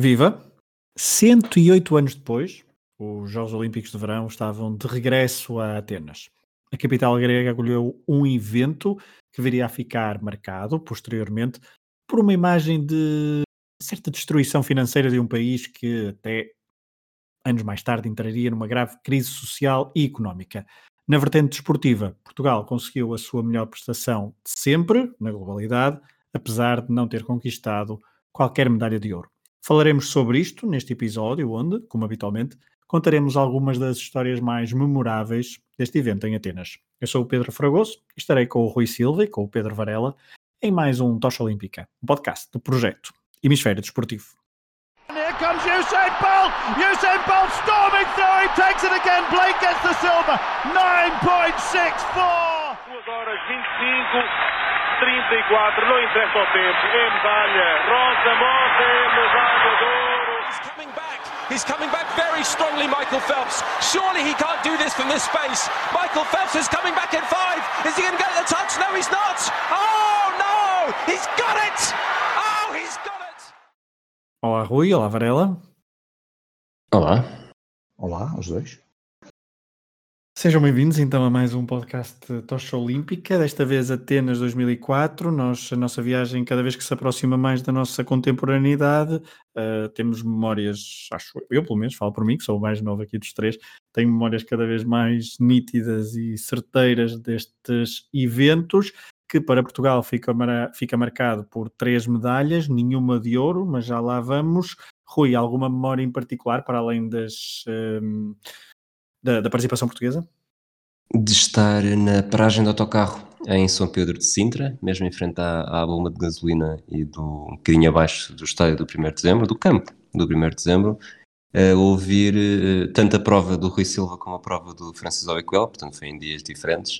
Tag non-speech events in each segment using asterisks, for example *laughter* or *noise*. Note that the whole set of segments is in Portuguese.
Viva! 108 anos depois, os Jogos Olímpicos de Verão estavam de regresso a Atenas. A capital grega acolheu um evento que viria a ficar marcado, posteriormente, por uma imagem de certa destruição financeira de um país que até anos mais tarde entraria numa grave crise social e económica. Na vertente desportiva, Portugal conseguiu a sua melhor prestação de sempre, na globalidade, apesar de não ter conquistado qualquer medalha de ouro. Falaremos sobre isto neste episódio, onde, como habitualmente, contaremos algumas das histórias mais memoráveis deste evento em Atenas. Eu sou o Pedro Fragoso e estarei com o Rui Silva e com o Pedro Varela em mais um Tocha Olímpica, um podcast do projeto Hemisfério Desportivo. Here comes Usain Bolt! Usain Bolt storming through, he takes it again, Blake gets the silver, 9.64! 2 horas 25 34, não interessa o tempo, é medalha. Rosa Mota é medalha de ouro. He's coming back, he's coming back very strongly, Michael Phelps. Surely he can't do this from this space. Michael Phelps is coming back in five. Is he going to get the touch? No, he's not. Oh, no! He's got it! Oh, he's got it! Olá, Rui. Olá, Varela. Olá. Olá, os dois. Sejam bem-vindos então a mais um podcast Tocha Olímpica, desta vez Atenas 2004. Nós, a nossa viagem, cada vez que se aproxima mais da nossa contemporaneidade, uh, temos memórias, acho eu pelo menos, falo por mim, que sou o mais novo aqui dos três, tenho memórias cada vez mais nítidas e certeiras destes eventos, que para Portugal fica, mar fica marcado por três medalhas, nenhuma de ouro, mas já lá vamos. Rui, alguma memória em particular, para além das. Uh, da, da participação portuguesa? De estar na paragem do autocarro em São Pedro de Sintra, mesmo em frente à, à bomba de gasolina e do, um bocadinho abaixo do estádio do 1 de dezembro, do campo do 1 de dezembro, a ouvir uh, tanto a prova do Rui Silva como a prova do Francis Obequel, portanto foi em dias diferentes,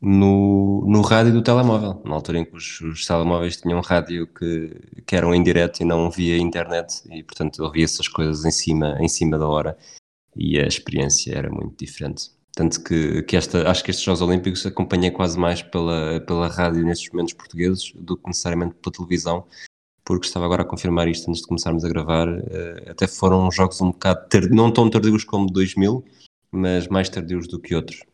no, no rádio do telemóvel, na altura em que os, os telemóveis tinham um rádio que, que eram em direto e não via internet, e portanto ouvia essas coisas em cima, em cima da hora e a experiência era muito diferente. Tanto que, que esta, acho que estes Jogos Olímpicos acompanhei quase mais pela, pela rádio nestes momentos portugueses do que necessariamente pela televisão, porque estava agora a confirmar isto antes de começarmos a gravar. Uh, até foram jogos um bocado, não tão tardios como 2000, mas mais tardios do que outros.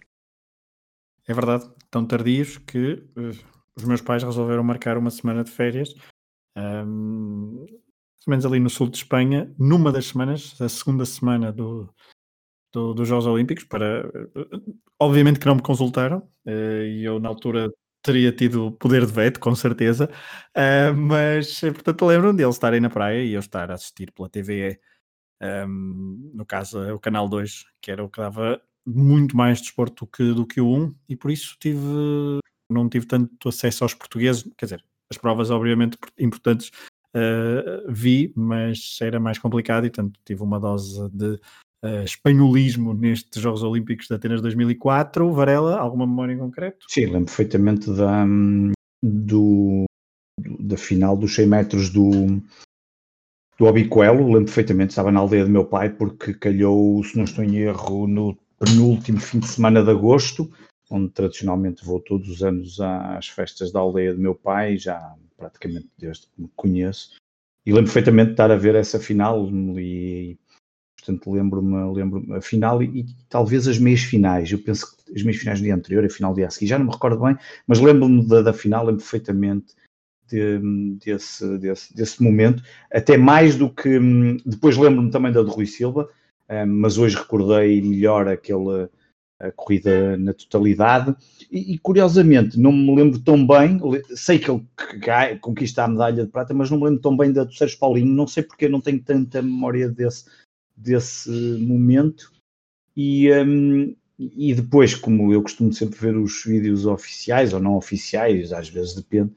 É verdade, tão tardios que uh, os meus pais resolveram marcar uma semana de férias. Um, ou menos ali no sul de Espanha, numa das semanas, a segunda semana do, do, dos Jogos Olímpicos, para obviamente que não me consultaram, eh, e eu na altura teria tido poder de veto, com certeza, uh, mas portanto lembro-me deles estarem na praia e eu estar a assistir pela TVE, um, ehm, no caso o canal 2, que era o que dava muito mais desporto do que, do que o 1, e por isso tive, não tive tanto acesso aos portugueses, quer dizer, as provas obviamente importantes uh, vi, mas era mais complicado e, portanto, tive uma dose de uh, espanholismo nestes Jogos Olímpicos de Atenas 2004. Varela, alguma memória em concreto? Sim, lembro perfeitamente da, do, da final dos 100 metros do, do Obicoelo, lembro perfeitamente, estava na aldeia do meu pai, porque calhou, se não estou em erro, no penúltimo fim de semana de agosto, onde tradicionalmente vou todos os anos às festas da aldeia do meu pai, já praticamente desde que me conheço, e lembro perfeitamente de estar a ver essa final e, portanto, lembro-me lembro a final e, e, talvez as meias finais. Eu penso que as meias finais do dia anterior, a final do dia a seguir, já não me recordo bem, mas lembro-me da, da, final, lembro perfeitamente de, desse, desse, desse momento, até mais do que. Depois lembro-me também da do Rui Silva, eh, mas hoje recordei melhor aquele a corrida na totalidade. E, e, curiosamente, não me lembro tão bem, sei que ele conquista a medalha de prata, mas não me lembro tão bem da do Sérgio Paulinho, não sei porque não tenho tanta memória desse, desse momento. E, um, e depois, como eu costumo sempre ver os vídeos oficiais ou não oficiais, às vezes depende,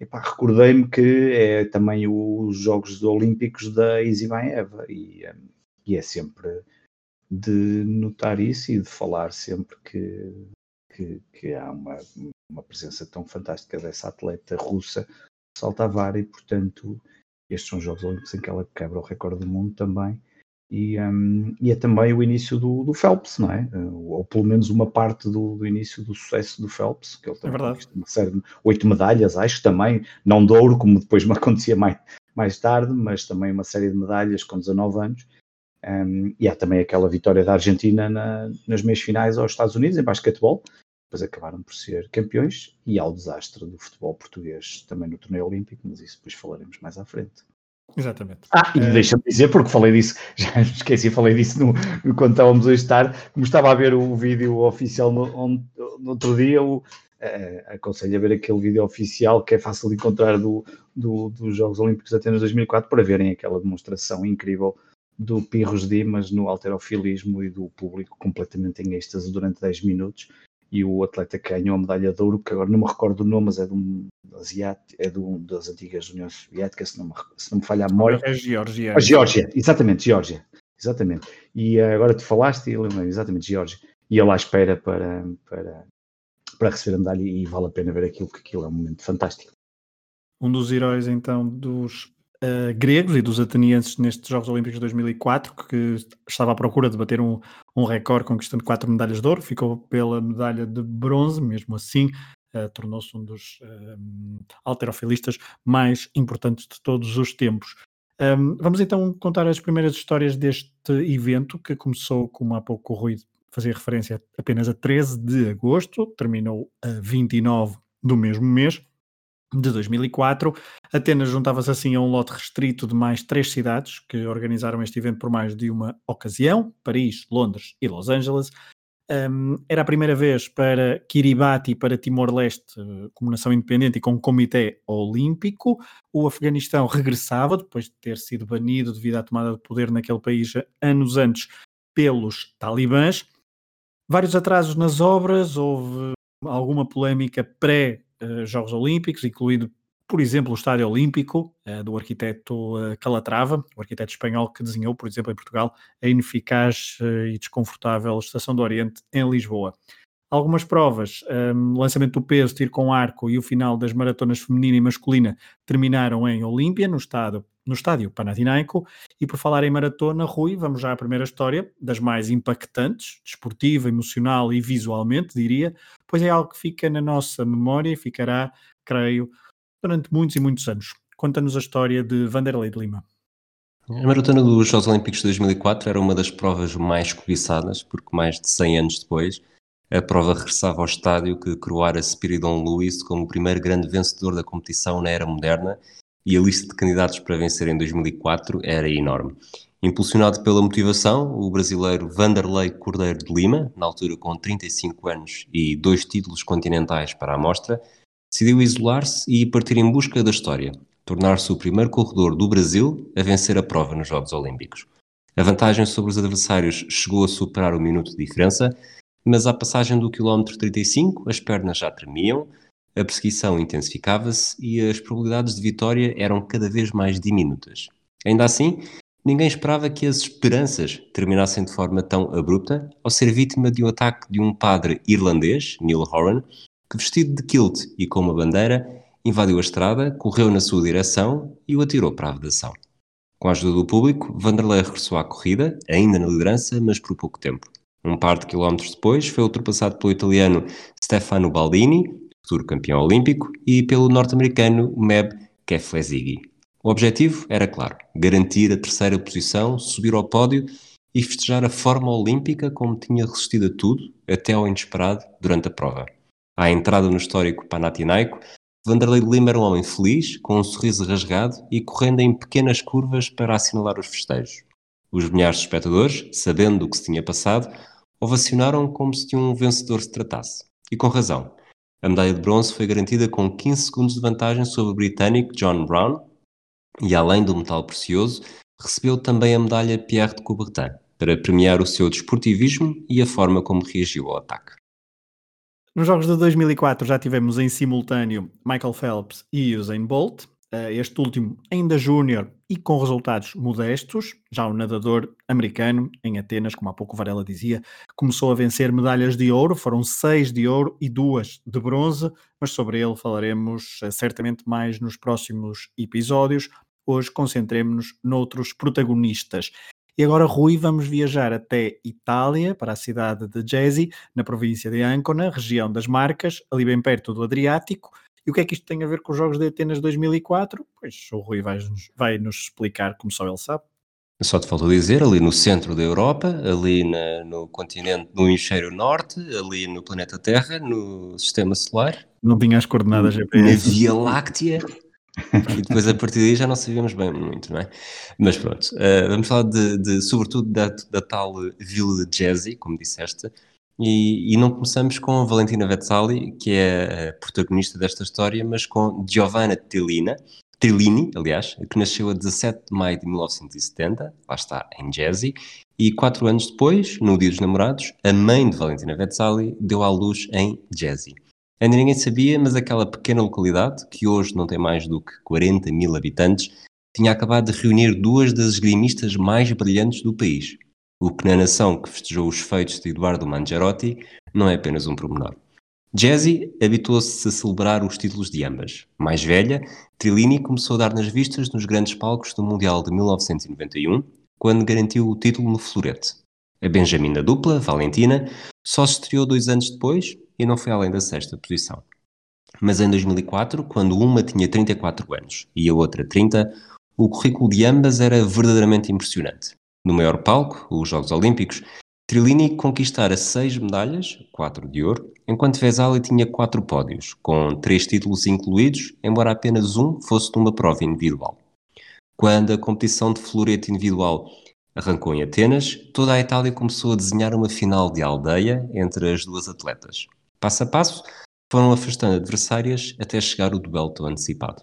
recordei-me que é também os Jogos Olímpicos da Isimaeva e, um, e é sempre de notar isso e de falar sempre que, que, que há uma, uma presença tão fantástica dessa atleta russa, salta a vara, e portanto estes são os Jogos Olímpicos em que ela quebra o recorde do mundo também. E, um, e é também o início do, do, Phelps, não é? Ou pelo menos uma parte do, do início do sucesso do Phelps, que ele tem é verdade. uma série de oito medalhas, acho também, não de ouro, como depois me *laughs* acontecia mais, mais tarde, mas também uma série de medalhas com 19 anos. Um, e há também aquela vitória da Argentina na, nas meias finais aos Estados Unidos, em basquetebol, depois acabaram por ser campeões, e há o desastre do futebol português também no torneio olímpico, mas isso depois falaremos mais à frente. Exatamente. Ah, e é... deixa-me dizer, porque falei disso, *laughs* já me esqueci, falei disso no, no, quando estávamos a estar, como estava a ver o vídeo oficial no, no outro dia, o, uh, aconselho a ver aquele vídeo oficial que é fácil de encontrar do, do, dos Jogos Olímpicos de Atenas 2004 para verem aquela demonstração incrível do Pirros Dimas no alterofilismo e do público completamente em êxtase durante 10 minutos e o atleta que ganhou a medalha de ouro, que agora não me recordo o nome, mas é de um asiático, é de um das antigas Uniões Soviéticas, se não me, se não me falha a memória. É Geórgia. A Geórgia, exatamente, Geórgia. Exatamente. E uh, agora te falaste e lembrei, exatamente, Geórgia. E ele à espera para, para, para receber a medalha e vale a pena ver aquilo, porque aquilo é um momento fantástico. Um dos heróis então dos uh, gregos e dos atenienses nestes Jogos Olímpicos de 2004, que estava à procura de bater um, um recorde conquistando quatro medalhas de ouro, ficou pela medalha de bronze, mesmo assim uh, tornou-se um dos uh, alterofilistas mais importantes de todos os tempos. Um, vamos então contar as primeiras histórias deste evento, que começou, como há pouco o Rui fazia referência, apenas a 13 de agosto, terminou a 29 do mesmo mês de 2004. Atenas juntava-se assim a um lote restrito de mais três cidades que organizaram este evento por mais de uma ocasião: Paris, Londres e Los Angeles. Um, era a primeira vez para Kiribati e para Timor-Leste, como nação independente e com um comitê olímpico. O Afeganistão regressava, depois de ter sido banido devido à tomada de poder naquele país anos antes pelos talibãs. Vários atrasos nas obras, houve alguma polémica pré eh, Jogos Olímpicos, incluído, por exemplo, o Estádio Olímpico uh, do arquiteto uh, Calatrava, o arquiteto espanhol que desenhou, por exemplo, em Portugal, a ineficaz e desconfortável Estação do Oriente em Lisboa. Algumas provas, um, lançamento do peso, tiro com arco e o final das maratonas feminina e masculina terminaram em Olímpia, no estádio, no estádio Panathinaiko. E por falar em maratona, Rui, vamos já à primeira história, das mais impactantes, desportiva, emocional e visualmente, diria, pois é algo que fica na nossa memória e ficará, creio, durante muitos e muitos anos. Conta-nos a história de Vanderlei de Lima. A maratona dos Jogos Olímpicos de 2004 era uma das provas mais cobiçadas, porque mais de 100 anos depois a prova regressava ao estádio que coroara Spiridon Lewis como o primeiro grande vencedor da competição na era moderna e a lista de candidatos para vencer em 2004 era enorme. Impulsionado pela motivação, o brasileiro Vanderlei Cordeiro de Lima, na altura com 35 anos e dois títulos continentais para a mostra, decidiu isolar-se e partir em busca da história, tornar-se o primeiro corredor do Brasil a vencer a prova nos Jogos Olímpicos. A vantagem sobre os adversários chegou a superar o minuto de diferença, mas à passagem do quilómetro 35 as pernas já tremiam, a perseguição intensificava-se e as probabilidades de vitória eram cada vez mais diminutas. Ainda assim, ninguém esperava que as esperanças terminassem de forma tão abrupta ao ser vítima de um ataque de um padre irlandês, Neil Horan, que vestido de kilt e com uma bandeira, invadiu a estrada, correu na sua direção e o atirou para a vedação. Com a ajuda do público, Vanderlei regressou à corrida, ainda na liderança, mas por pouco tempo. Um par de quilómetros depois, foi ultrapassado pelo italiano Stefano Baldini, futuro campeão olímpico, e pelo norte-americano Meb Keflezighi. O objetivo era claro: garantir a terceira posição, subir ao pódio e festejar a forma olímpica como tinha resistido a tudo, até ao inesperado, durante a prova. À entrada no histórico Panathinaiko, Vanderlei de Lima era um homem feliz, com um sorriso rasgado e correndo em pequenas curvas para assinalar os festejos. Os milhares de espectadores, sabendo o que se tinha passado, ovacionaram como se de um vencedor se tratasse. E com razão. A medalha de bronze foi garantida com 15 segundos de vantagem sobre o britânico John Brown e, além do metal precioso, recebeu também a medalha Pierre de Coubertin para premiar o seu desportivismo e a forma como reagiu ao ataque. Nos Jogos de 2004 já tivemos em simultâneo Michael Phelps e Usain Bolt, este último ainda júnior e com resultados modestos. Já o nadador americano, em Atenas, como há pouco Varela dizia, começou a vencer medalhas de ouro, foram seis de ouro e duas de bronze, mas sobre ele falaremos eh, certamente mais nos próximos episódios. Hoje concentremos-nos noutros protagonistas. E agora, Rui, vamos viajar até Itália, para a cidade de Gesi, na província de Ancona, região das Marcas, ali bem perto do Adriático, E o que é que isto tem a ver com os Jogos de Atenas 2004? Pois o Rui vai, vai nos explicar como só ele sabe. Só te faltou dizer, ali no centro da Europa, ali na, no continente, no hemisfério norte, ali no planeta Terra, no sistema solar. Não tinha as coordenadas GPS. Na Via Láctea. e depois a partir daí já não sabíamos bem muito, não é? Mas pronto, uh, vamos falar de, de sobretudo da, da, tal vila de Jazzy, como disseste, e, e, não começamos com Valentina Vezzali, que é a protagonista desta história, mas com Giovanna Tellina, Trillini, aliás, que nasceu a 17 de maio de 1970, lá está, em Jersey, e quatro anos depois, no Dia dos Namorados, a mãe de Valentina Vezzali deu à luz em Jersey. Ainda ninguém sabia, mas aquela pequena localidade, que hoje não tem mais do que 40 mil habitantes, tinha acabado de reunir duas das esgrimistas mais brilhantes do país. O que na nação que festejou os feitos de Eduardo Mangiarotti não é apenas um promenor. Jazzy habituou-se a celebrar os títulos de ambas. Mais velha, Trillini começou a dar nas vistas nos grandes palcos do Mundial de 1991, quando garantiu o título no florete. A Benjamin da dupla, Valentina, só se estreou dois anos depois e não foi além da sexta posição. Mas em 2004, quando uma tinha 34 anos e a outra 30, o currículo de ambas era verdadeiramente impressionante. No maior palco, os Jogos Olímpicos, Trillini conquistara seis medalhas, quatro de ouro, enquanto Vesali tinha quatro pódios, com três títulos incluídos, embora apenas um fosse numa prova individual. Quando a competição de florete individual arrancou em Atenas, toda a Itália começou a desenhar uma final de aldeia entre as duas atletas. Passo a passo, foram afastando adversárias até chegar o duelo antecipado.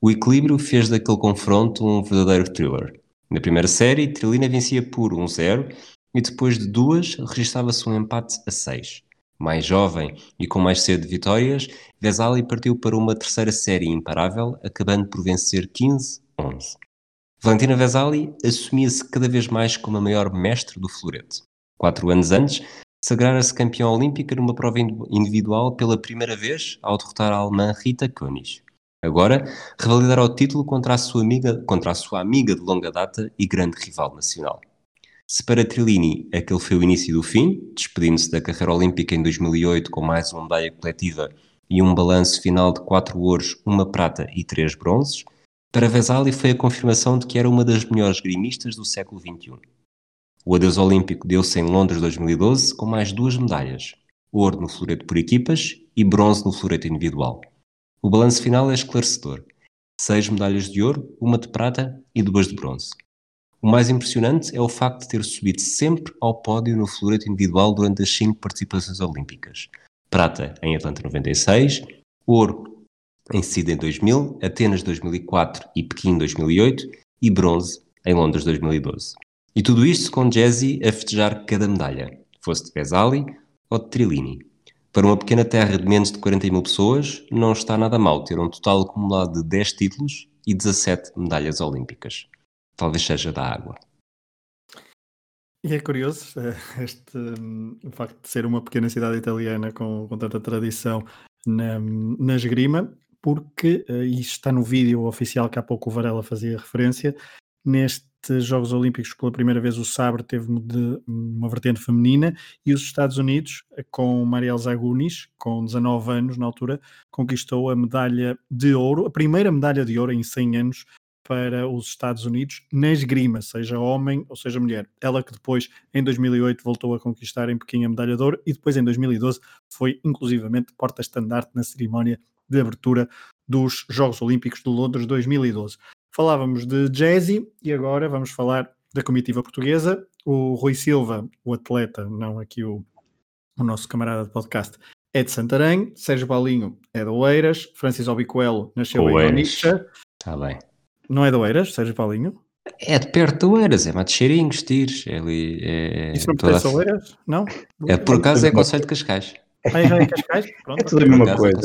O equilíbrio fez daquele confronto um verdadeiro thriller. Na primeira série, Trilina vencia por 1-0 e depois de duas registava-se um empate a seis. Mais jovem e com mais de vitórias, Vesali partiu para uma terceira série imparável, acabando por vencer 15-11. Valentina Vesali assumia-se cada vez mais como a maior mestre do florete. Quatro anos antes, sagrara-se campeã olímpica numa prova individual pela primeira vez ao derrotar a alemã Rita König. Agora, revalidar o título contra a, sua amiga, contra a sua amiga de longa data e grande rival nacional. Se para Trillini aquele foi o início do fim, despedindo-se da carreira olímpica em 2008 com mais uma medalha coletiva e um balanço final de quatro ouros, uma prata e três bronzes, para Vesali foi a confirmação de que era uma das melhores grimistas do século XXI. O adeus olímpico deu-se em Londres 2012 com mais duas medalhas, ouro no floreto por equipas e bronze no floreto individual. O balanço final é esclarecedor. Seis medalhas de ouro, uma de prata e duas de bronze. O mais impressionante é o facto de ter subido sempre ao pódio no floreto individual durante as cinco participações olímpicas. Prata em Atlanta 96, ouro em Sydney 2000, Atenas 2004 e Pequim 2008 e bronze em Londres 2012. E tudo isto com Jazzy a festejar cada medalha, fosse de Vesali ou de Trillini. Para uma pequena terra de menos de 40 mil pessoas, não está nada mal ter um total acumulado de 10 títulos e 17 medalhas olímpicas talvez seja da água. E é curioso eh, este, hum, o facto de ser uma pequena cidade italiana com, com tanta tradição na, na esgrima, porque, uh, isto está no vídeo oficial que há pouco o Varela fazia referência, nestes Jogos Olímpicos pela primeira vez o sabre teve uma vertente feminina e os Estados Unidos, com Mariel Zagunis, com 19 anos na altura, conquistou a medalha de ouro, a primeira medalha de ouro em 100 anos para os Estados Unidos na esgrima, seja homem ou seja mulher. Ela que depois, em 2008, voltou a conquistar em Pequim a medalha de ouro e depois, em 2012, foi inclusivamente porta-estandarte na cerimónia de abertura dos Jogos Olímpicos de Londres 2012. Falávamos de Jazzy e agora vamos falar da comitiva portuguesa. O Rui Silva, o atleta, não aqui o, o nosso camarada de podcast, é de Santarém, Sérgio Paulinho é de Oeiras, Francis Obicoelo nasceu Oeiras. em Onitsha. Está bem. Não é de Oeiras, Sérgio Paulinho? É de perto de Oeiras, é de Cheirinhos, Tires. É ali, é, Isso não pertence a Oeiras? Não? É, por acaso é Conselho de Cascais. Ah, já é Cascais? *laughs* Pronto. É tudo a mesma coisa,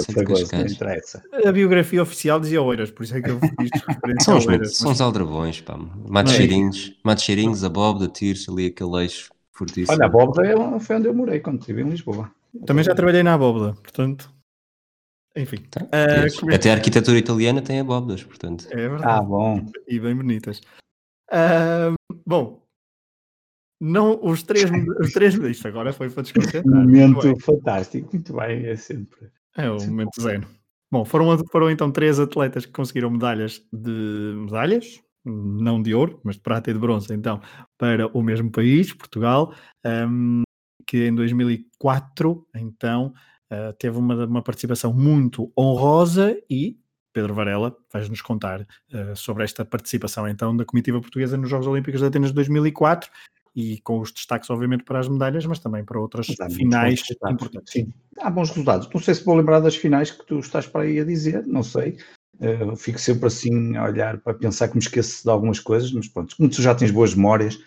não interessa. A biografia oficial dizia Oeiras, por isso é que eu fiz *laughs* referência são os, Oeiras. São os aldrabões, pá. Matos é Cheirinhos, Matos Cheirinhos, a Bóbeda, Tires, ali aquele eixo fortíssimo. Olha, a Bóbeda é foi onde eu morei quando estive em Lisboa. Também já trabalhei na Bóbeda, portanto... Enfim. Tá, uh, Até a arquitetura italiana tem abóbodas, portanto. É verdade. Ah, bom. E bem bonitas. Uh, bom, não, os três, os três, isto agora foi para desconcentrar. *laughs* Um momento fantástico, muito bem, é sempre. É o momento zen. Bom, foram, foram então três atletas que conseguiram medalhas de medalhas, não de ouro, mas de prata e de bronze, então, para o mesmo país, Portugal, um, que em 2004, então, uh, teve uma, uma participação muito honrosa e Pedro Varela vais-nos contar uh, sobre esta participação então da comitiva portuguesa nos Jogos Olímpicos de Atenas de 2004 e com os destaques, obviamente, para as medalhas, mas também para outras finais importantes. Sim, há bons resultados. Não sei se vou lembrar das finais que tu estás para aí a dizer, não sei. Uh, fico sempre assim a olhar para pensar que me esqueço de algumas coisas, mas pronto, como tu já tens boas memórias,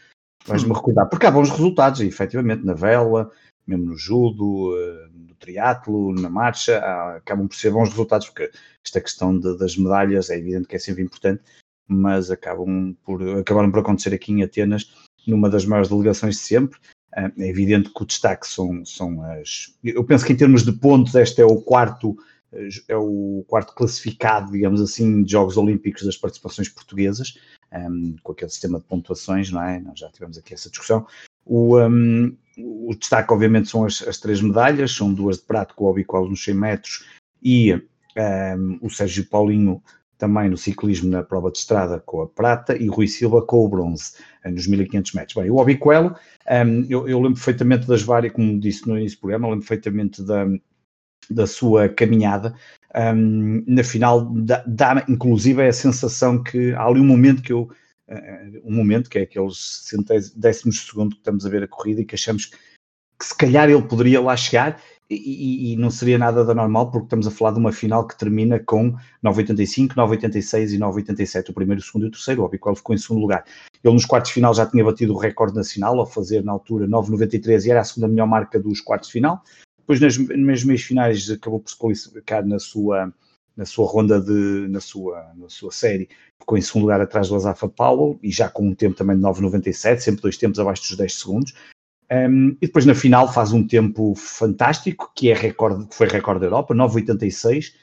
vais-me hum. recordar. Porque há bons resultados, e, efetivamente, na vela, mesmo no judo, uh, no triatlo, na marcha, há, acabam por ser bons resultados, porque esta questão de, das medalhas é evidente que é sempre importante, mas acabam por, acabaram por acontecer aqui em Atenas numa das maiores delegações de sempre. Ah, é evidente que o destaque são, são as. Eu penso que em termos de pontos, este é o quarto, é o quarto classificado, digamos assim, de Jogos Olímpicos das participações portuguesas, um, com aquele sistema de pontuações, não é? Nós já tivemos aqui essa discussão. O, um, o destaque, obviamente, são as, as, três medalhas, são duas de prata com o Obicoal nos 100 metros e um, o Sérgio Paulinho também no ciclismo na prova de estrada com a prata e Rui Silva com o bronze eh, nos 1500 metros. Bem, o Obiquelo, um, ehm, eu, eu, lembro perfeitamente das várias, como disse no início do programa, lembro perfeitamente da, da sua caminhada. Um, ehm, na final, dá, dá, inclusive a sensação que há ali um momento que eu, uh, um momento que é aqueles décimos de segundo que estamos a ver a corrida e que achamos que, que se calhar ele poderia lá chegar e, e, não seria nada da normal, porque estamos a falar de uma final que termina com 9,85, 9,86 e 9,87, o primeiro, o segundo e o terceiro. O qual ficou em segundo lugar. Ele nos quartos de final já tinha batido o recorde nacional, ao fazer na altura 9,93 e era a segunda melhor marca dos quartos de final. Depois, nas, nas meias finais, acabou por se qualificar na sua, na sua ronda de, na sua, na sua série, ficou em segundo lugar atrás do Azafa Powell e já com um tempo também de 9,97, sempre dois tempos abaixo dos 10 segundos. Um, e depois na final faz um tempo fantástico, que é recorde, foi recorde da Europa, 9,86.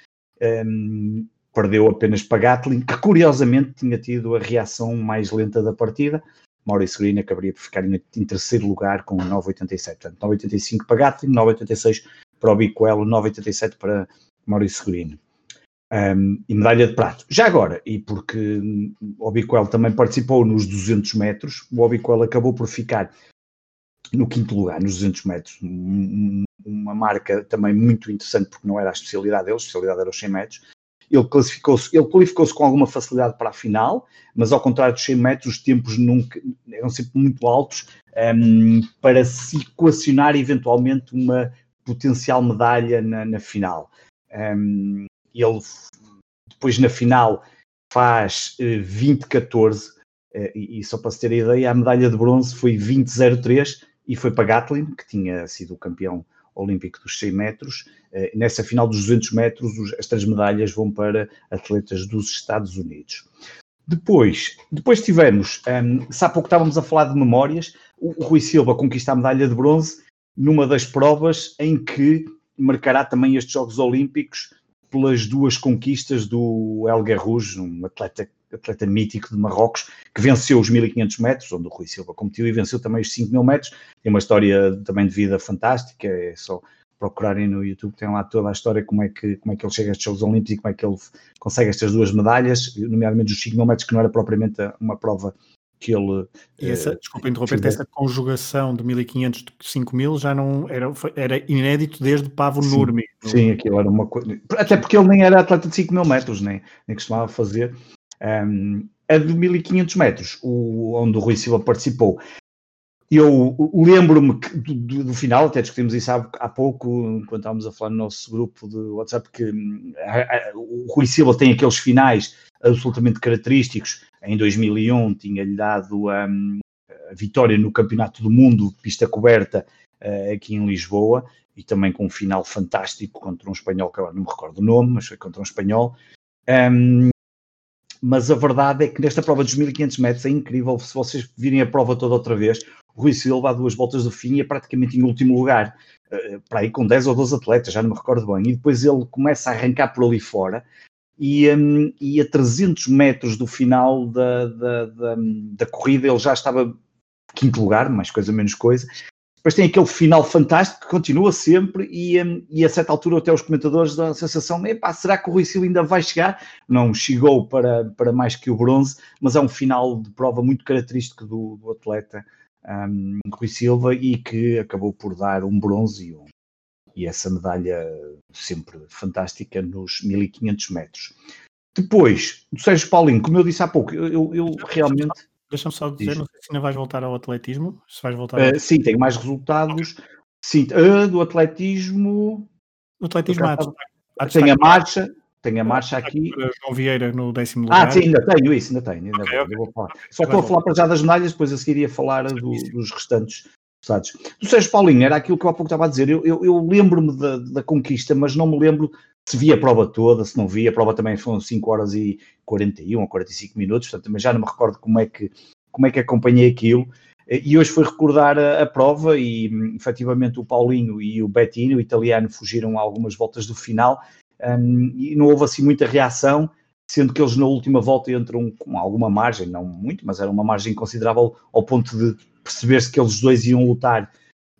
Um, perdeu apenas para Gatlin, que curiosamente tinha tido a reação mais lenta da partida. Maurice Green acabaria por ficar em, terceiro lugar com 9,87. Portanto, 9,85 para Gatlin, 9,86 para o Bicoelo, 9,87 para Maurice Green. Um, e medalha de prato. Já agora, e porque o Obiquel também participou nos 200 metros, o Obiquel acabou por ficar no quinto lugar, nos 200 metros. Uma marca também muito interessante, porque não era a especialidade dele, a especialidade era os 100 metros. Ele classificou-se, ele qualificou-se com alguma facilidade para a final, mas ao contrário dos 100 metros, os tempos nunca, eram sempre muito altos um, para se equacionar eventualmente uma potencial medalha na, na final. Um, ele depois na final faz uh, 20-14, uh, e, e, só para se ter a ideia, a medalha de bronze foi 20-03 e foi para Gatlin, que tinha sido o campeão olímpico dos 100 metros. Eh, nessa final dos 200 metros, as três medalhas vão para atletas dos Estados Unidos. Depois, depois tivemos, um, ehm, há pouco estávamos a falar de memórias, o, Rui Silva conquista a medalha de bronze numa das provas em que marcará também estes Jogos Olímpicos pelas duas conquistas do El Garrouge, um atleta atleta mítico de Marrocos, que venceu os 1500 metros, onde o Rui Silva competiu, e venceu também os 5000 metros. Tem uma história também de vida fantástica, é só procurarem no YouTube, tem lá toda a história, como é que, como é que ele chega a estes Jogos Olímpicos e como é que ele consegue estas duas medalhas, nomeadamente os 5000 metros, que não era propriamente uma prova que ele. E essa, uh, desculpa interromper essa conjugação de 1500 de 5000 já não era, era inédito desde Pavo sim, Nurmi. Sim, aquilo era uma coisa. Até porque ele nem era atleta de 5000 metros, nem, nem costumava fazer. Um, a de 1500 metros, o, onde o Rui Silva participou, eu lembro-me do, do, final, até discutimos isso há, há, pouco, quando estávamos a falar no nosso grupo de WhatsApp, que hum, a, a, o Rui Silva tem aqueles finais absolutamente característicos. Em 2001 tinha-lhe dado um, a vitória no Campeonato do Mundo, pista coberta, uh, aqui em Lisboa, e também com um final fantástico contra um espanhol, que agora não me recordo o nome, mas foi contra um espanhol. Um, mas a verdade é que nesta prova dos 1500 metros é incrível, se vocês virem a prova toda outra vez, o Rui Silva, a duas voltas do fim, é praticamente em último lugar, uh, para aí com 10 ou 12 atletas, já não me recordo bem, e depois ele começa a arrancar por ali fora, e, um, e a 300 metros do final da, da, da, da, corrida ele já estava quinto lugar, mais coisa menos coisa, depois tem aquele final fantástico que continua sempre e, um, e a certa altura até os comentadores dão a sensação, epá, será que o Rui Silva ainda vai chegar? Não chegou para, para mais que o bronze, mas é um final de prova muito característico do, do atleta um, Rui Silva e que acabou por dar um bronze e, um, e essa medalha sempre fantástica nos 1500 metros. Depois, do Sérgio Paulinho, como eu disse há pouco, eu, eu realmente Deixa-me só dizer, Diz. não sei se ainda vais voltar ao atletismo. Se vais voltar uh, Sim, tenho mais resultados. Sim, uh, do atletismo. O atletismo há, há Tem a marcha, tem a marcha aqui. João Vieira no décimo ah, lugar. Ah, sim, ainda tenho isso, ainda tenho. Ainda okay, okay. Só estou a falar para já das medalhas, depois a seguir ia falar do, dos restantes pesados. Do Sérgio Paulinho, era aquilo que eu há pouco estava a dizer. Eu, eu, eu lembro-me da, da, conquista, mas não me lembro se vi a prova toda, se não vi. A prova também foram 5 horas e 41 ou 45 minutos, portanto também já não me recordo como é que, como é que acompanhei aquilo. E hoje foi recordar a, a prova e efetivamente o Paulinho e o Bettini, o italiano, fugiram algumas voltas do final um, e não houve assim muita reação, sendo que eles na última volta entram com alguma margem, não muito, mas era uma margem considerável ao ponto de perceber-se que eles dois iam lutar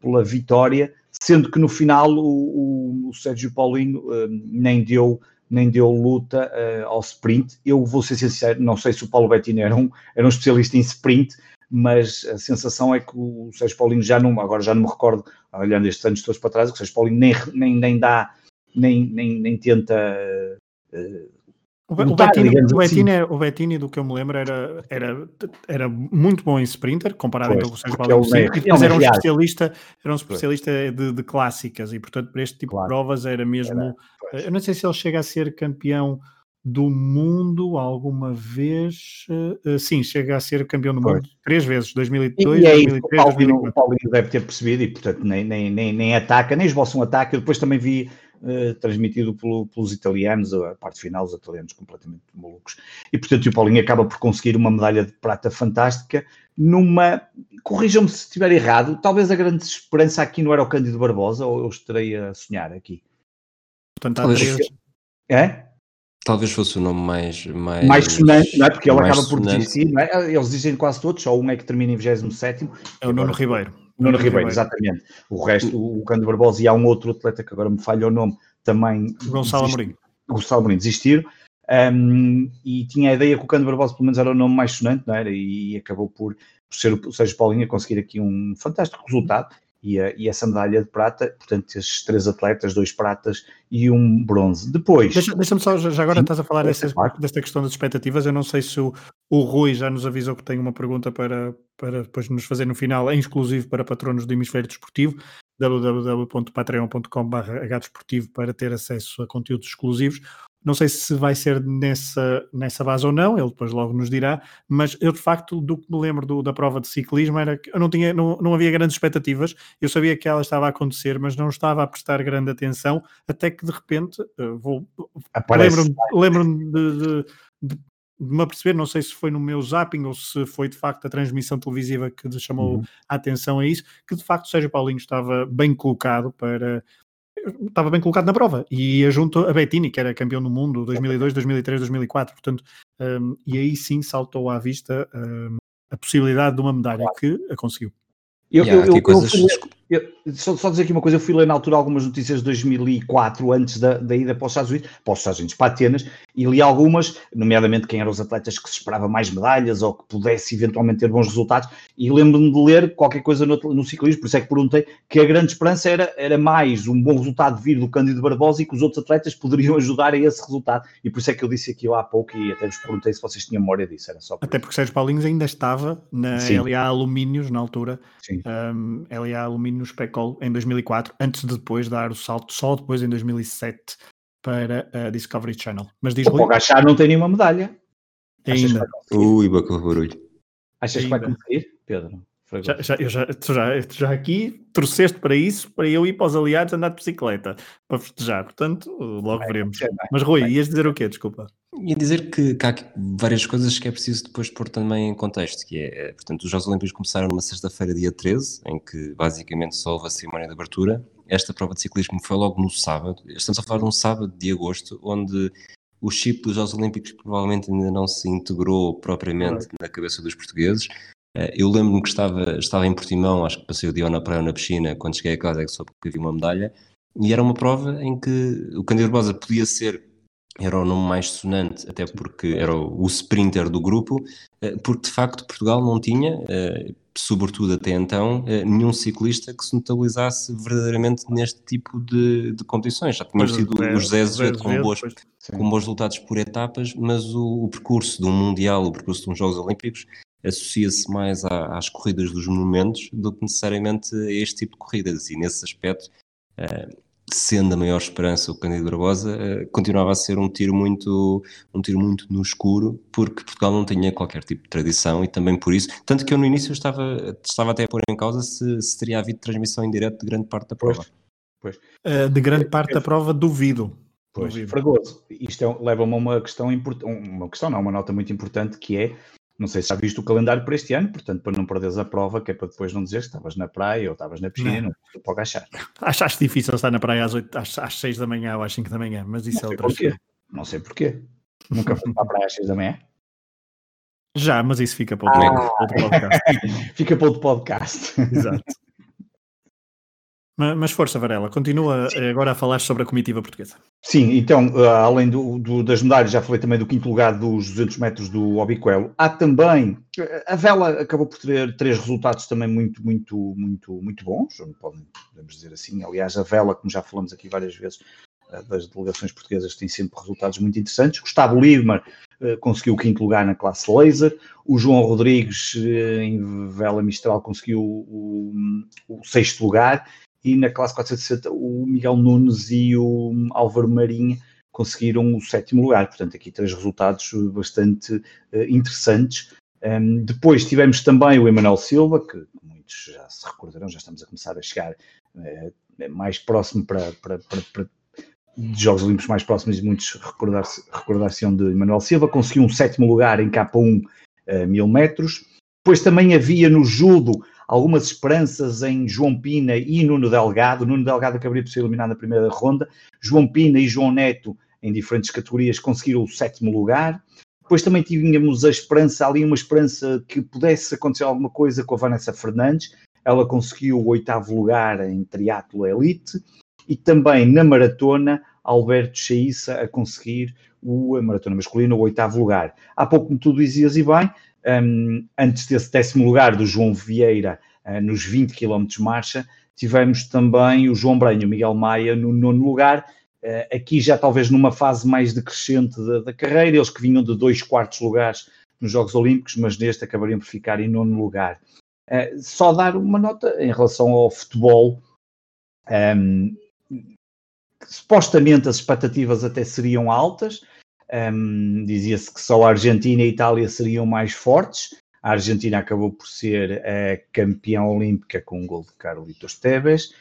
pela vitória, sendo que no final o, o, o Sérgio Paulinho um, nem deu nem deu luta uh, ao sprint. Eu vou ser sincero, não sei se o Paulo Bettini era um, era um especialista em sprint, mas a sensação é que o Sérgio Paulinho já não, agora já não me recordo, olhando estes anos todos para trás, que o Sérgio Paulinho nem, nem, nem dá, nem, nem, nem tenta uh, o, Bettini, o, Bettini, assim. o Bettini, do que eu me lembro, era, era, era muito bom em sprinter, comparado pois, então com o Sérgio Paulo. É, e depois era um especialista, era um especialista de, de, clássicas e, portanto, para este tipo claro. de provas era mesmo. Era, eu não sei se ele chega a ser campeão do mundo alguma vez. Uh, sim, chega a ser campeão do pois. mundo três vezes, 2002, e, e é 2003, o Paulinho, 2004. O Paulinho deve ter percebido e, portanto, nem, nem, nem, nem ataca, nem esboça um ataque. Eu depois também vi transmitido pelo, pelos italianos, a parte final, os italianos completamente malucos. E, portanto, o Paulinho acaba por conseguir uma medalha de prata fantástica numa. Corrijam-me se estiver errado, talvez a grande esperança aqui não era o Cândido Barbosa, ou eu estarei a sonhar aqui. Portanto, talvez, três... É? Talvez fosse o nome mais. Mais, mais sonante, não é? Porque ele acaba por desistir, não é? Eles dizem quase todos, só um é que termina em 27. É o Nuno Ribeiro. Nuno Ribeiro, exatamente. O resto, o Cândido Barbosa e há um outro atleta que agora me falha o nome, também. Gonçalo Amorim. Gonçalo Amorim desistiram. Um, e tinha a ideia que o Cândido Barbosa pelo menos era o nome mais sonante, não era? E, acabou por, por ser o Sérgio Paulinho a conseguir aqui um fantástico resultado e, a, e, essa medalha de prata, portanto, esses três atletas, dois pratas e um bronze. Depois. Deixa-me deixa só, já agora Sim, estás a falar dessa, desta questão das expectativas. Eu não sei se o, o Rui já nos avisou que tem uma pergunta para, para depois nos fazer no final, em exclusivo para patronos do Hemisfério Desportivo www.patreon.com.br para ter acesso a conteúdos exclusivos. Não sei se vai ser nessa, nessa base ou não, ele depois logo nos dirá, mas eu de facto, do que me lembro do, da prova de ciclismo, era que eu não, tinha, não, não havia grandes expectativas, eu sabia que ela estava a acontecer, mas não estava a prestar grande atenção, até que de repente eh, vou lembro-me lembro de, de, de, de me aperceber, não sei se foi no meu zapping ou se foi de facto a transmissão televisiva que chamou uhum. a atenção a isso, que de facto Sérgio Paulinho estava bem colocado para estava bem colocado na prova. E ia junto a Bettini, que era campeão do mundo 2002, 2003, 2004, portanto, um, e aí sim saltou à vista um, a possibilidade de uma medalha que a conseguiu. Eu, yeah, eu, eu, coisas... eu, só, só, dizer aqui uma coisa, eu fui ler na altura algumas notícias de 2004, antes da, da ida para os Estados Unidos, para os Estados Unidos, para Atenas, e li algumas, nomeadamente quem eram os atletas que se esperava mais medalhas ou que pudesse eventualmente ter bons resultados, e lembro-me de ler qualquer coisa no, no, ciclismo, por isso é que perguntei que a grande esperança era, era mais um bom resultado vir do Cândido Barbosa e que os outros atletas poderiam *laughs* ajudar a esse resultado, e por isso é que eu disse aqui há pouco e até vos perguntei se vocês tinham memória disso, era só Até porque Sérgio Paulinhos ainda estava na Sim. LA Alumínios na altura, Sim. Um, LA Alumínios Pecol em 2004, antes de depois dar o salto só depois em 2007 para a Discovery Channel. Mas diz O Pogachar não tem nenhuma medalha. Ainda. Ui, bacana barulho. Achas Ainda. que vai conseguir, Pedro? Já, já, eu já, tu já, tu já aqui trouxeste para isso, para eu ir para os aliados andar de bicicleta, para festejar, portanto, logo veremos. É, Mas Rui, ias dizer o quê? Desculpa. Ia dizer que, que, há várias coisas que é preciso depois pôr também em contexto, que é, portanto, os Jogos Olímpicos começaram numa sexta-feira, dia 13, em que basicamente só houve a cerimónia de abertura. Esta prova de ciclismo foi logo no sábado, estamos a falar de um sábado de agosto, onde o chip dos Jogos Olímpicos provavelmente ainda não se integrou propriamente na cabeça dos portugueses, eu lembro-me que estava, estava em Portimão, acho que passei o dia na praia ou na piscina, quando cheguei a casa é que soube que havia uma medalha, e era uma prova em que o Cândido Barbosa podia ser era o nome mais sonante, até porque era o, sprinter do grupo, eh, porque de facto Portugal não tinha, eh, sobretudo até então, eh, nenhum ciclista que se notabilizasse verdadeiramente neste tipo de, de competições. Já tínhamos tido o José Azevedo com, bons, com bons resultados por etapas, mas o, o, percurso de um Mundial, o percurso de uns Jogos Olímpicos, associa-se mais às corridas dos monumentos do que necessariamente a este tipo de corridas. E nesse aspecto, sendo a maior esperança o Cândido Barbosa, uh, continuava a ser um tiro muito um tiro muito no escuro, porque Portugal não tinha qualquer tipo de tradição e também por isso, tanto que eu no início estava, estava até a pôr em causa se, se teria havido transmissão em direto de grande parte da prova. Pois. Uh, de grande parte da prova, duvido. Pois. Fragoso, isto é, leva-me a uma questão importante, uma questão não, uma nota muito importante que é não sei se já viste o calendário para este ano, portanto, para não perderes a prova, que é para depois não dizer que estavas na praia ou estavas na piscina, não, não pode achar. Achaste difícil estar na praia às, 8, às, às 6 da manhã ou às 5 da manhã, mas isso não é outra coisa. Não sei porquê. Nunca fui para a praia às 6 da manhã? Já, mas isso fica para outro, ah. outro podcast. *laughs* fica para outro podcast. Exato. Mas, força, Varela, continua Sim. agora a falar sobre a comitiva portuguesa. Sim, então, uh, além do, do, das medalhas, já falei também do quinto lugar dos 200 metros do Obicoelo. Há também, uh, a vela acabou por ter três resultados também muito, muito, muito, muito bons, podemos dizer assim. Aliás, a vela, como já falamos aqui várias vezes, das delegações portuguesas tem sempre resultados muito interessantes. Gustavo Lidmar conseguiu o quinto lugar na classe laser, o João Rodrigues em vela mistral conseguiu o, o sexto lugar e na classe 460 o Miguel Nunes e o Álvaro Marinha conseguiram o sétimo lugar. Portanto, aqui três resultados bastante uh, interessantes. Um, depois tivemos também o Emanuel Silva, que muitos já se recordarão, já estamos a começar a chegar uh, mais próximo para, para, para, para de Jogos Olímpicos mais próximos e muitos recordar-se recordar de Emanuel Silva, conseguiu um sétimo lugar em K1 uh, mil metros. Depois também havia no judo algumas esperanças em João Pina e Nuno Delgado. Nuno Delgado acabaria por ser eliminado na primeira ronda. João Pina e João Neto, em diferentes categorias, conseguiram o sétimo lugar. Depois também tínhamos a esperança, ali uma esperança que pudesse acontecer alguma coisa com a Vanessa Fernandes. Ela conseguiu o oitavo lugar em triatlo elite. E também na maratona, Alberto Chaissa a conseguir o a maratona masculina, o oitavo lugar. Há pouco, como tu dizias e bem, um, antes desse décimo lugar do João Vieira uh, nos 20 km de marcha, tivemos também o João Brenho, Miguel Maia no nono lugar, uh, aqui já talvez numa fase mais decrescente da, da, carreira, eles que vinham de dois quartos lugares nos Jogos Olímpicos, mas neste acabariam por ficar em nono lugar. Uh, só dar uma nota em relação ao futebol, um, supostamente as expectativas até seriam altas, um, Dizia-se que só a Argentina e a Itália seriam mais fortes. A Argentina acabou por ser a campeã olímpica com um gol de Carlitos Tevez.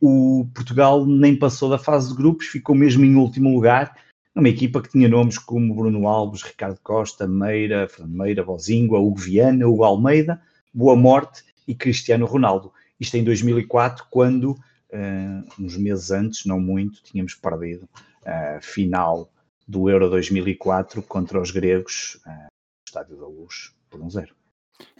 O Portugal nem passou da fase de grupos, ficou mesmo em último lugar, numa equipa que tinha nomes como Bruno Alves, Ricardo Costa, Meira, Fernando Meira, Bozingua, Hugo Viana, Hugo Almeida, Boa Morte e Cristiano Ronaldo. Isto em 2004, quando, uh, uns meses antes, não muito, tínhamos perdido a final do Euro 2004 contra os gregos uh, no Estádio da Luz por um zero.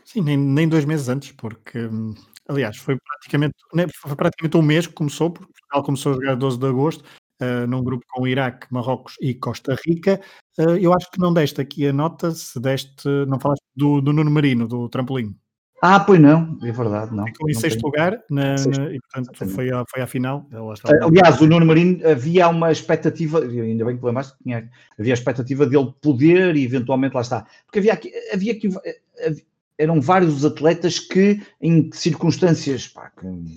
Sim, nem, nem dois meses antes, porque hum, aliás foi praticamente, foi praticamente um mês que começou, porque Portugal começou a jogar 12 de agosto, uh, num grupo com Iraque, Marrocos e Costa Rica. Uh, eu acho que não deste aqui a nota, se deste, não falaste do, do Nuno Marino, do trampolim. Ah, pois não, é verdade, não. Ficou em sexto tenho. lugar na, sexto. E, portanto, foi, a, foi à final. Aliás, o Nuno Marinho havia uma expectativa, ainda bem que lembraste, tinha, havia a expectativa dele poder e eventualmente lá está. Porque havia aqui, havia aqui havia, eram vários os atletas que, em circunstâncias pá, que,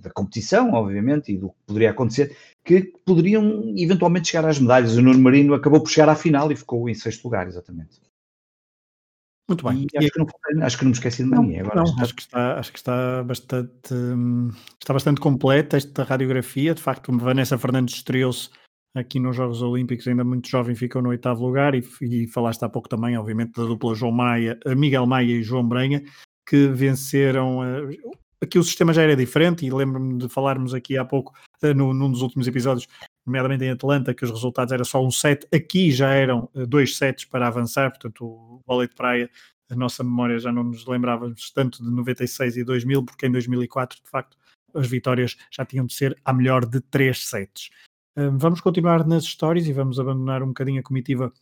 da competição, obviamente, e do que poderia acontecer, que poderiam eventualmente chegar às medalhas. O Nuno Marino acabou por chegar à final e ficou em sexto lugar, exatamente. Muito bem. E acho, que não, acho que não me esqueci de ninguém. Agora não, acho que está, acho que está bastante hum, está bastante completa esta radiografia. De facto, Vanessa Fernandes estreou-se aqui nos Jogos Olímpicos, ainda muito jovem, ficou no oitavo lugar e, e falaste há pouco também, obviamente, da dupla João Maia, eh, Miguel Maia e João Brenha, que venceram. Uh, aqui o sistema já era diferente e lembro-me de falarmos aqui há pouco, uh, no, num dos últimos episódios, nomeadamente em Atlanta, que os resultados eram só um set, aqui já eram dois sets para avançar, portanto o vôlei de praia a nossa memória já não nos lembrávamos tanto de 96 e 2000, porque em 2004, de facto, as vitórias já tinham de ser a melhor de três sets. Um, vamos continuar nas histórias e vamos abandonar um bocadinho a comitiva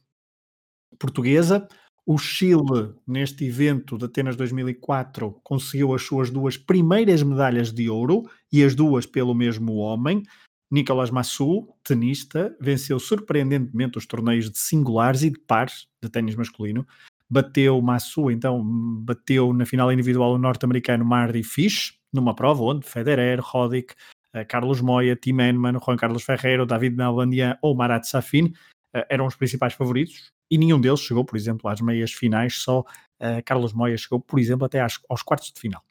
portuguesa. O Chile, neste evento de Atenas 2004, conseguiu as suas duas primeiras medalhas de ouro e as duas pelo mesmo homem. Nicolas Massu, tenista, venceu surpreendentemente os torneios de singulares e de pares de ténis masculino. Bateu Massu, então, bateu na final individual o norte-americano Marty Fish, numa prova onde Federer, Roddick, eh, Carlos Moya, Tim Henman, Juan Carlos Ferreiro, David Nalbandian ou Marat Safin eh, eram os principais favoritos e nenhum deles chegou, por exemplo, às meias finais, só uh, Carlos Moya chegou, por exemplo, até aos quartos de final.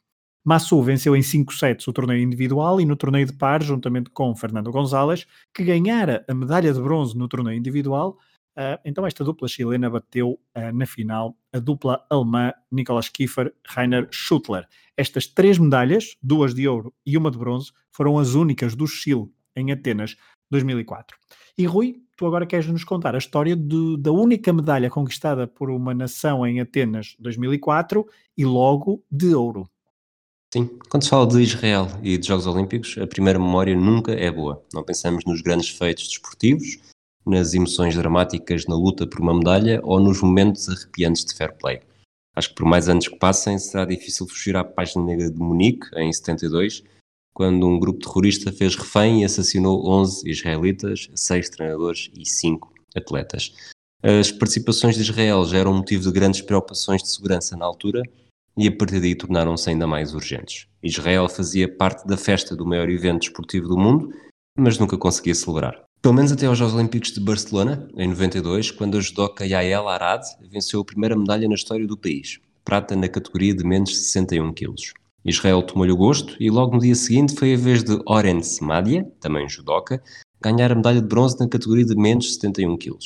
Massu venceu em 5 sets o torneio individual e no torneio de par, juntamente com Fernando Gonzalez, que ganhara a medalha de bronze no torneio individual. Uh, então esta dupla chilena bateu uh, na final a dupla alemã Nicolas Kiefer, Rainer Schuttler. Estas três medalhas, duas de ouro e uma de bronze, foram as únicas do Chile em Atenas 2004. E Rui, tu agora queres nos contar a história de, da única medalha conquistada por uma nação em Atenas 2004 e logo de ouro. Sim, quando se fala de Israel e de Jogos Olímpicos, a primeira memória nunca é boa. Não pensamos nos grandes feitos desportivos, nas emoções dramáticas na luta por uma medalha ou nos momentos arrepiantes de fair play. Acho que por mais anos que passem, será difícil fugir à página negra de Munique, em 72, quando um grupo terrorista fez refém e assassinou 11 israelitas, 6 treinadores e 5 atletas. As participações de Israel já eram motivo de grandes preocupações de segurança na altura e a partir daí tornaram-se ainda mais urgentes. Israel fazia parte da festa do maior evento desportivo do mundo, mas nunca conseguia celebrar. Pelo menos até aos Jogos Olímpicos de Barcelona, em 92, quando a judoca Yael Arad venceu a primeira medalha na história do país, prata na categoria de menos de 61 quilos. Israel tomou-lhe o gosto e logo no dia seguinte foi a vez de Oren Semadia, também judoca, ganhar a medalha de bronze na categoria de menos de 71 kg.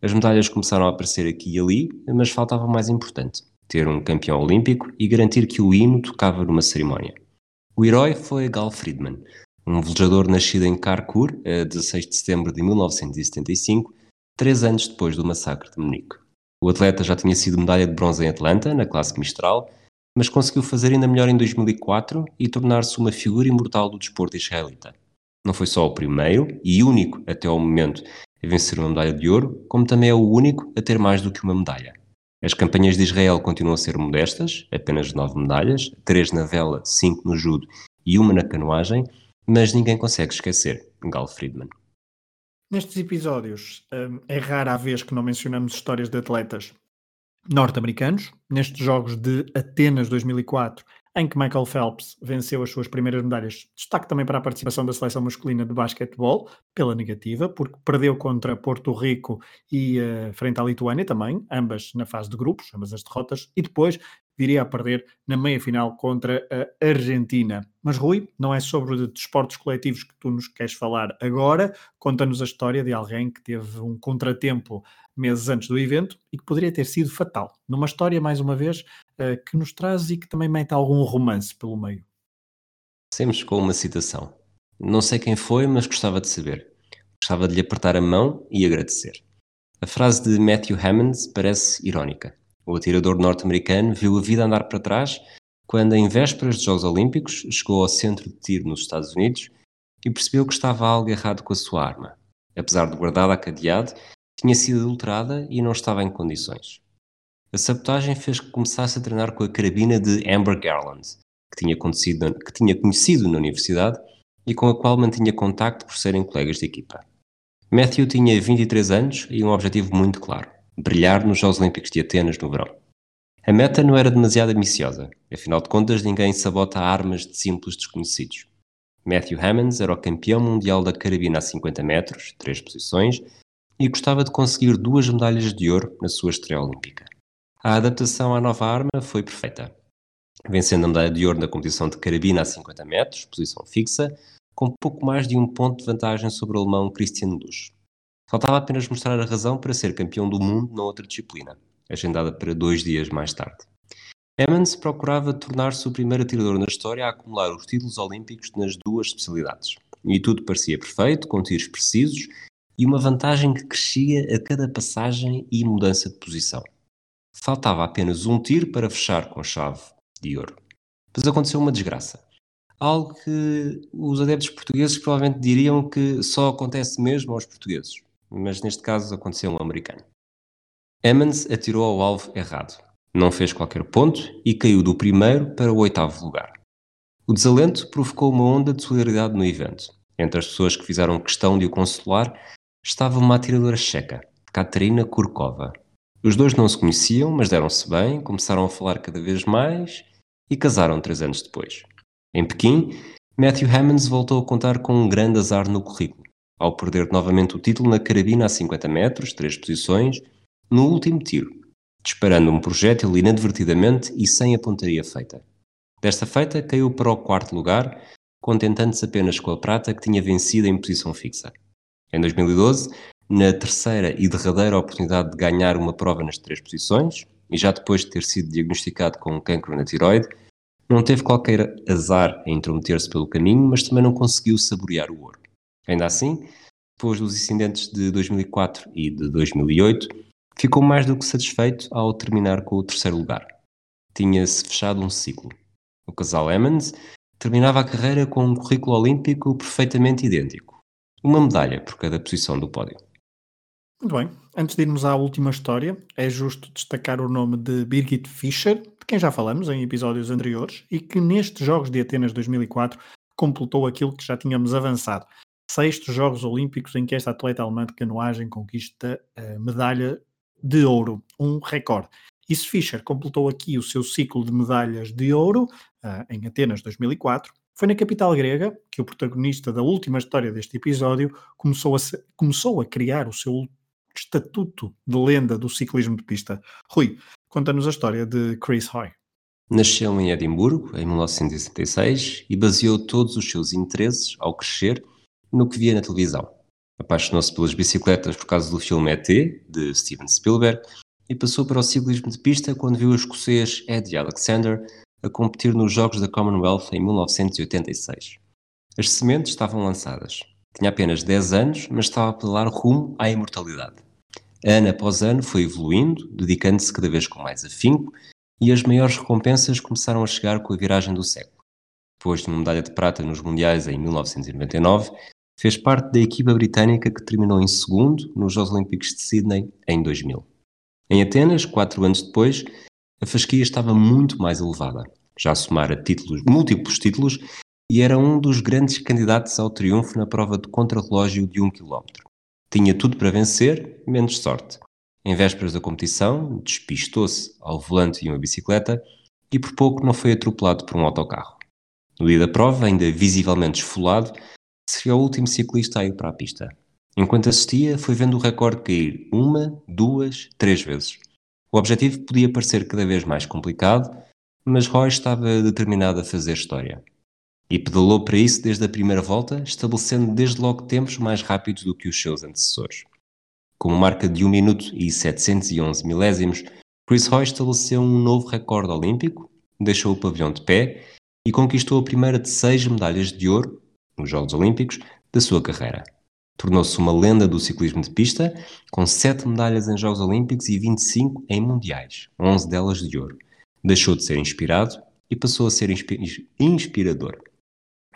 As medalhas começaram a aparecer aqui e ali, mas faltava o mais importante, ter um campeão olímpico e garantir que o hino tocava numa cerimónia. O herói foi Gal Friedman, um velejador nascido em Karkur, a 16 de setembro de 1975, três anos depois do massacre de Munique. O atleta já tinha sido medalha de bronze em Atlanta, na classe Mistral, mas conseguiu fazer ainda melhor em 2004 e tornar-se uma figura imortal do desporto israelita. Não foi só o primeiro e único até ao momento a vencer uma medalha de ouro, como também é o único a ter mais do que uma medalha. As campanhas de Israel continuam a ser modestas, apenas nove medalhas, três na vela, cinco no judo e uma na canoagem, mas ninguém consegue esquecer Gal Friedman. Nestes episódios, hum, é rara a vez que não mencionamos histórias de atletas norte-americanos, nestes Jogos de Atenas 2004, em que Michael Phelps venceu as suas primeiras medalhas. Destaque também para a participação da seleção masculina de basquetebol, pela negativa, porque perdeu contra Porto Rico e uh, frente à Lituânia também, ambas na fase de grupos, ambas as derrotas, e depois viria a perder na meia-final contra a Argentina. Mas Rui, não é sobre desportos coletivos que tu nos queres falar agora, conta-nos a história de alguém que teve um contratempo meses antes do evento e que poderia ter sido fatal. Numa história, mais uma vez, uh, que nos traz e que também mete algum romance pelo meio. Sempre com uma citação. Não sei quem foi, mas gostava de saber. Gostava de lhe apertar a mão e agradecer. A frase de Matthew Hammonds parece irónica. O atirador norte-americano viu a vida andar para trás quando, em vésperas dos Jogos Olímpicos, chegou ao centro de tiro nos Estados Unidos e percebeu que estava algo errado com a sua arma. Apesar de guardada a cadeado, tinha sido adulterada e não estava em condições. A sabotagem fez que começasse a treinar com a carabina de Amber Garland, que tinha, que tinha conhecido na universidade e com a qual mantinha contacto por serem colegas de equipa. Matthew tinha 23 anos e um objetivo muito claro: brilhar nos Jogos Olímpicos de Atenas no verão. A meta não era demasiado ambiciosa, afinal de contas, ninguém sabota armas de simples desconhecidos. Matthew Hammonds era o campeão mundial da carabina a 50 metros, três posições, e gostava de conseguir duas medalhas de ouro na sua estreia olímpica. A adaptação à nova arma foi perfeita, vencendo a medalha de ouro na competição de carabina a 50 metros, posição fixa, com pouco mais de um ponto de vantagem sobre o alemão Christian Lusch. Faltava apenas mostrar a razão para ser campeão do mundo na outra disciplina, agendada para dois dias mais tarde. Emmons procurava tornar-se o primeiro atirador na história a acumular os títulos olímpicos nas duas especialidades. E tudo parecia perfeito, com tiros precisos e uma vantagem que crescia a cada passagem e mudança de posição. Faltava apenas um tiro para fechar com chave de ouro. Mas aconteceu uma desgraça. Algo que os adeptos portugueses provavelmente diriam que só acontece mesmo aos portugueses. Mas neste caso aconteceu um americano. Emmons atirou ao alvo errado. Não fez qualquer ponto e caiu do primeiro para o oitavo lugar. O desalento provocou uma onda de solidariedade no evento. Entre as pessoas que fizeram questão de o consolar estava uma atiradora checa, Katerina Kurkova. Os dois não se conheciam, mas deram-se bem, começaram a falar cada vez mais e casaram três anos depois. Em Pequim, Matthew Hammonds voltou a contar com um grande azar no currículo, ao perder novamente o título na carabina a 50 metros, três posições, no último tiro, disparando um projétil inadvertidamente e sem a pontaria feita. Desta feita, caiu para o quarto lugar, contentando-se apenas com a prata que tinha vencido em posição fixa. Em 2012, na terceira e derradeira oportunidade de ganhar uma prova nas três posições, e já depois de ter sido diagnosticado com um cancro na tiroide, não teve qualquer azar em intrometer-se pelo caminho, mas também não conseguiu saborear o ouro. Ainda assim, depois dos incidentes de 2004 e de 2008, ficou mais do que satisfeito ao terminar com o terceiro lugar. Tinha-se fechado um ciclo. O casal Emmons terminava a carreira com um currículo olímpico perfeitamente idêntico. Uma medalha por cada posição do pódio. Muito bem. Antes de irmos à última história, é justo destacar o nome de Birgit Fischer, de quem já falamos em episódios anteriores, e que nestes Jogos de Atenas 2004 completou aquilo que já tínhamos avançado. Sextos Jogos Olímpicos em que esta atleta alemã de canoagem conquista a medalha de ouro, um recorde. E se Fischer completou aqui o seu ciclo de medalhas de ouro uh, em Atenas 2004, foi na capital grega que o protagonista da última história deste episódio começou a, começou a criar o seu estatuto de lenda do ciclismo de pista. Rui, conta-nos a história de Chris Hoy. Nasceu em Edimburgo em 1966 e baseou todos os seus interesses ao crescer no que via na televisão. Apaixonou-se pelas bicicletas por causa do filme ET, de Steven Spielberg, e passou para o ciclismo de pista quando viu o escocês Eddie Alexander a competir nos Jogos da Commonwealth em 1986. As sementes estavam lançadas. Tinha apenas 10 anos, mas estava a pedalar rumo à imortalidade. Ano após ano foi evoluindo, dedicando-se cada vez com mais afinco, e as maiores recompensas começaram a chegar com a viragem do século. Depois de uma medalha de prata nos Mundiais em 1999, fez parte da equipa britânica que terminou em segundo nos Jogos Olímpicos de Sydney em 2000. Em Atenas, quatro anos depois, a fasquia estava muito mais elevada, já somara títulos, múltiplos títulos, e era um dos grandes candidatos ao triunfo na prova de contrarrelógio de um quilómetro. Tinha tudo para vencer, menos sorte. Em vésperas da competição, despistou-se ao volante de uma bicicleta e por pouco não foi atropelado por um autocarro. No dia da prova, ainda visivelmente esfolado, seria o último ciclista a ir para a pista. Enquanto assistia, foi vendo o recorde cair uma, duas, três vezes. O objetivo podia parecer cada vez mais complicado, mas Roy estava determinado a fazer história. E pedalou para isso desde a primeira volta, estabelecendo desde logo tempos mais rápidos do que os seus antecessores. Com uma marca de 1 minuto e 711 milésimos, Chris Roy estabeleceu um novo recorde olímpico, deixou o pavilhão de pé e conquistou a primeira de seis medalhas de ouro, nos Jogos Olímpicos, da sua carreira. Tornou-se uma lenda do ciclismo de pista, com sete medalhas em Jogos Olímpicos e 25 em Mundiais, 11 delas de ouro. Deixou de ser inspirado e passou a ser inspirador.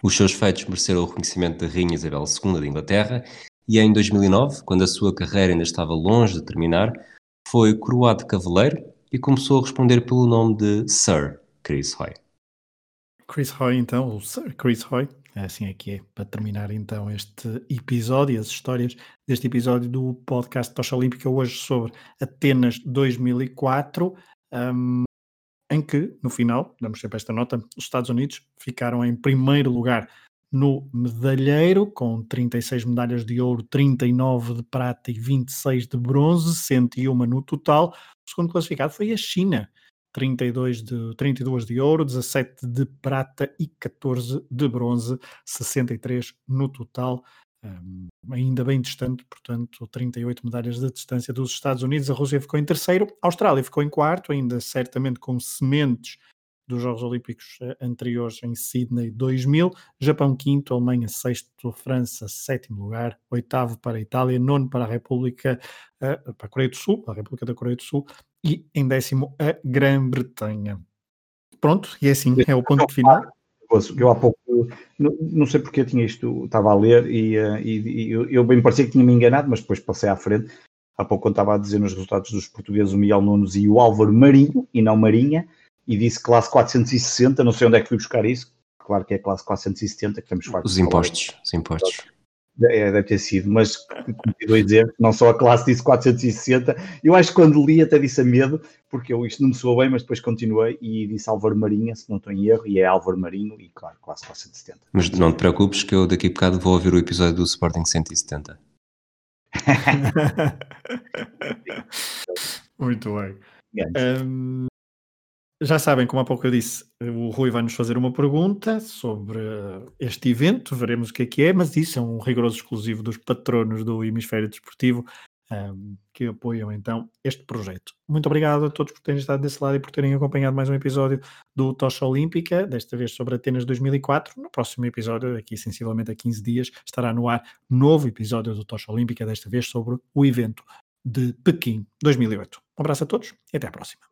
Os seus feitos mereceram o reconhecimento da Rainha Isabel II de Inglaterra e em 2009, quando a sua carreira ainda estava longe de terminar, foi coroado cavaleiro e começou a responder pelo nome de Sir Chris Hoy. Chris Hoy, então, o Sir Chris Hoy, assim é que é, para terminar então este episódio, as histórias deste episódio do podcast Tocha Olímpica, hoje sobre Atenas 2004. Um, em que, no final, damos sempre esta nota, os Estados Unidos ficaram em primeiro lugar no medalheiro, com 36 medalhas de ouro, 39 de prata e 26 de bronze, 101 no total. O segundo classificado foi a China, 32 de, 32 de ouro, 17 de prata e 14 de bronze, 63 no total um, ainda bem distante, portanto, 38 medalhas de distância dos Estados Unidos. A Rússia ficou em terceiro, a Austrália ficou em quarto, ainda certamente com sementes dos Jogos Olímpicos uh, anteriores em Sydney 2000, Japão quinto, Alemanha sexto, França sétimo lugar, oitavo para a Itália, nono para a República, uh, para a Coreia do Sul, a República da Coreia do Sul, e em décimo a Grã-Bretanha. Pronto, e é assim, é o ponto final. Eu há pouco, não, não sei porque eu tinha isto, estava a ler e, eh, e, e eu, eu, bem parecia que tinha me enganado, mas depois passei à frente. Há pouco, quando estava a dizer nos resultados dos portugueses, o Miguel Nunes e o Álvaro Marinho, e não Marinha, e disse classe 460, não sei onde é que fui buscar isso. Claro que é classe 470, que temos Os impostos, os impostos. É, deve ter sido, mas continuo a dizer não só a classe disse 460. Eu acho que quando li até disse a medo, porque eu isto não me soou bem, mas depois continuei e disse Álvaro Marinha, se não estou em erro, e é Álvaro Marinho, e claro, classe 470. Mas não te preocupes que eu daqui a bocado vou ouvir o episódio do Sporting 170. *laughs* *laughs* Muito bem. Um, já sabem, como há pouco eu disse, o Rui vai nos fazer uma pergunta sobre este evento, veremos o que é que é, mas isso é um rigoroso exclusivo dos patronos do Hemisfério Desportivo um, que apoiam então este projeto. Muito obrigado a todos por terem estado desse lado e por terem acompanhado mais um episódio do Tocha Olímpica, desta vez sobre Atenas 2004. No próximo episódio, daqui sensivelmente a 15 dias, estará no ar novo episódio do Tocha Olímpica, desta vez sobre o evento de Pequim 2008. Um abraço a todos e até à próxima.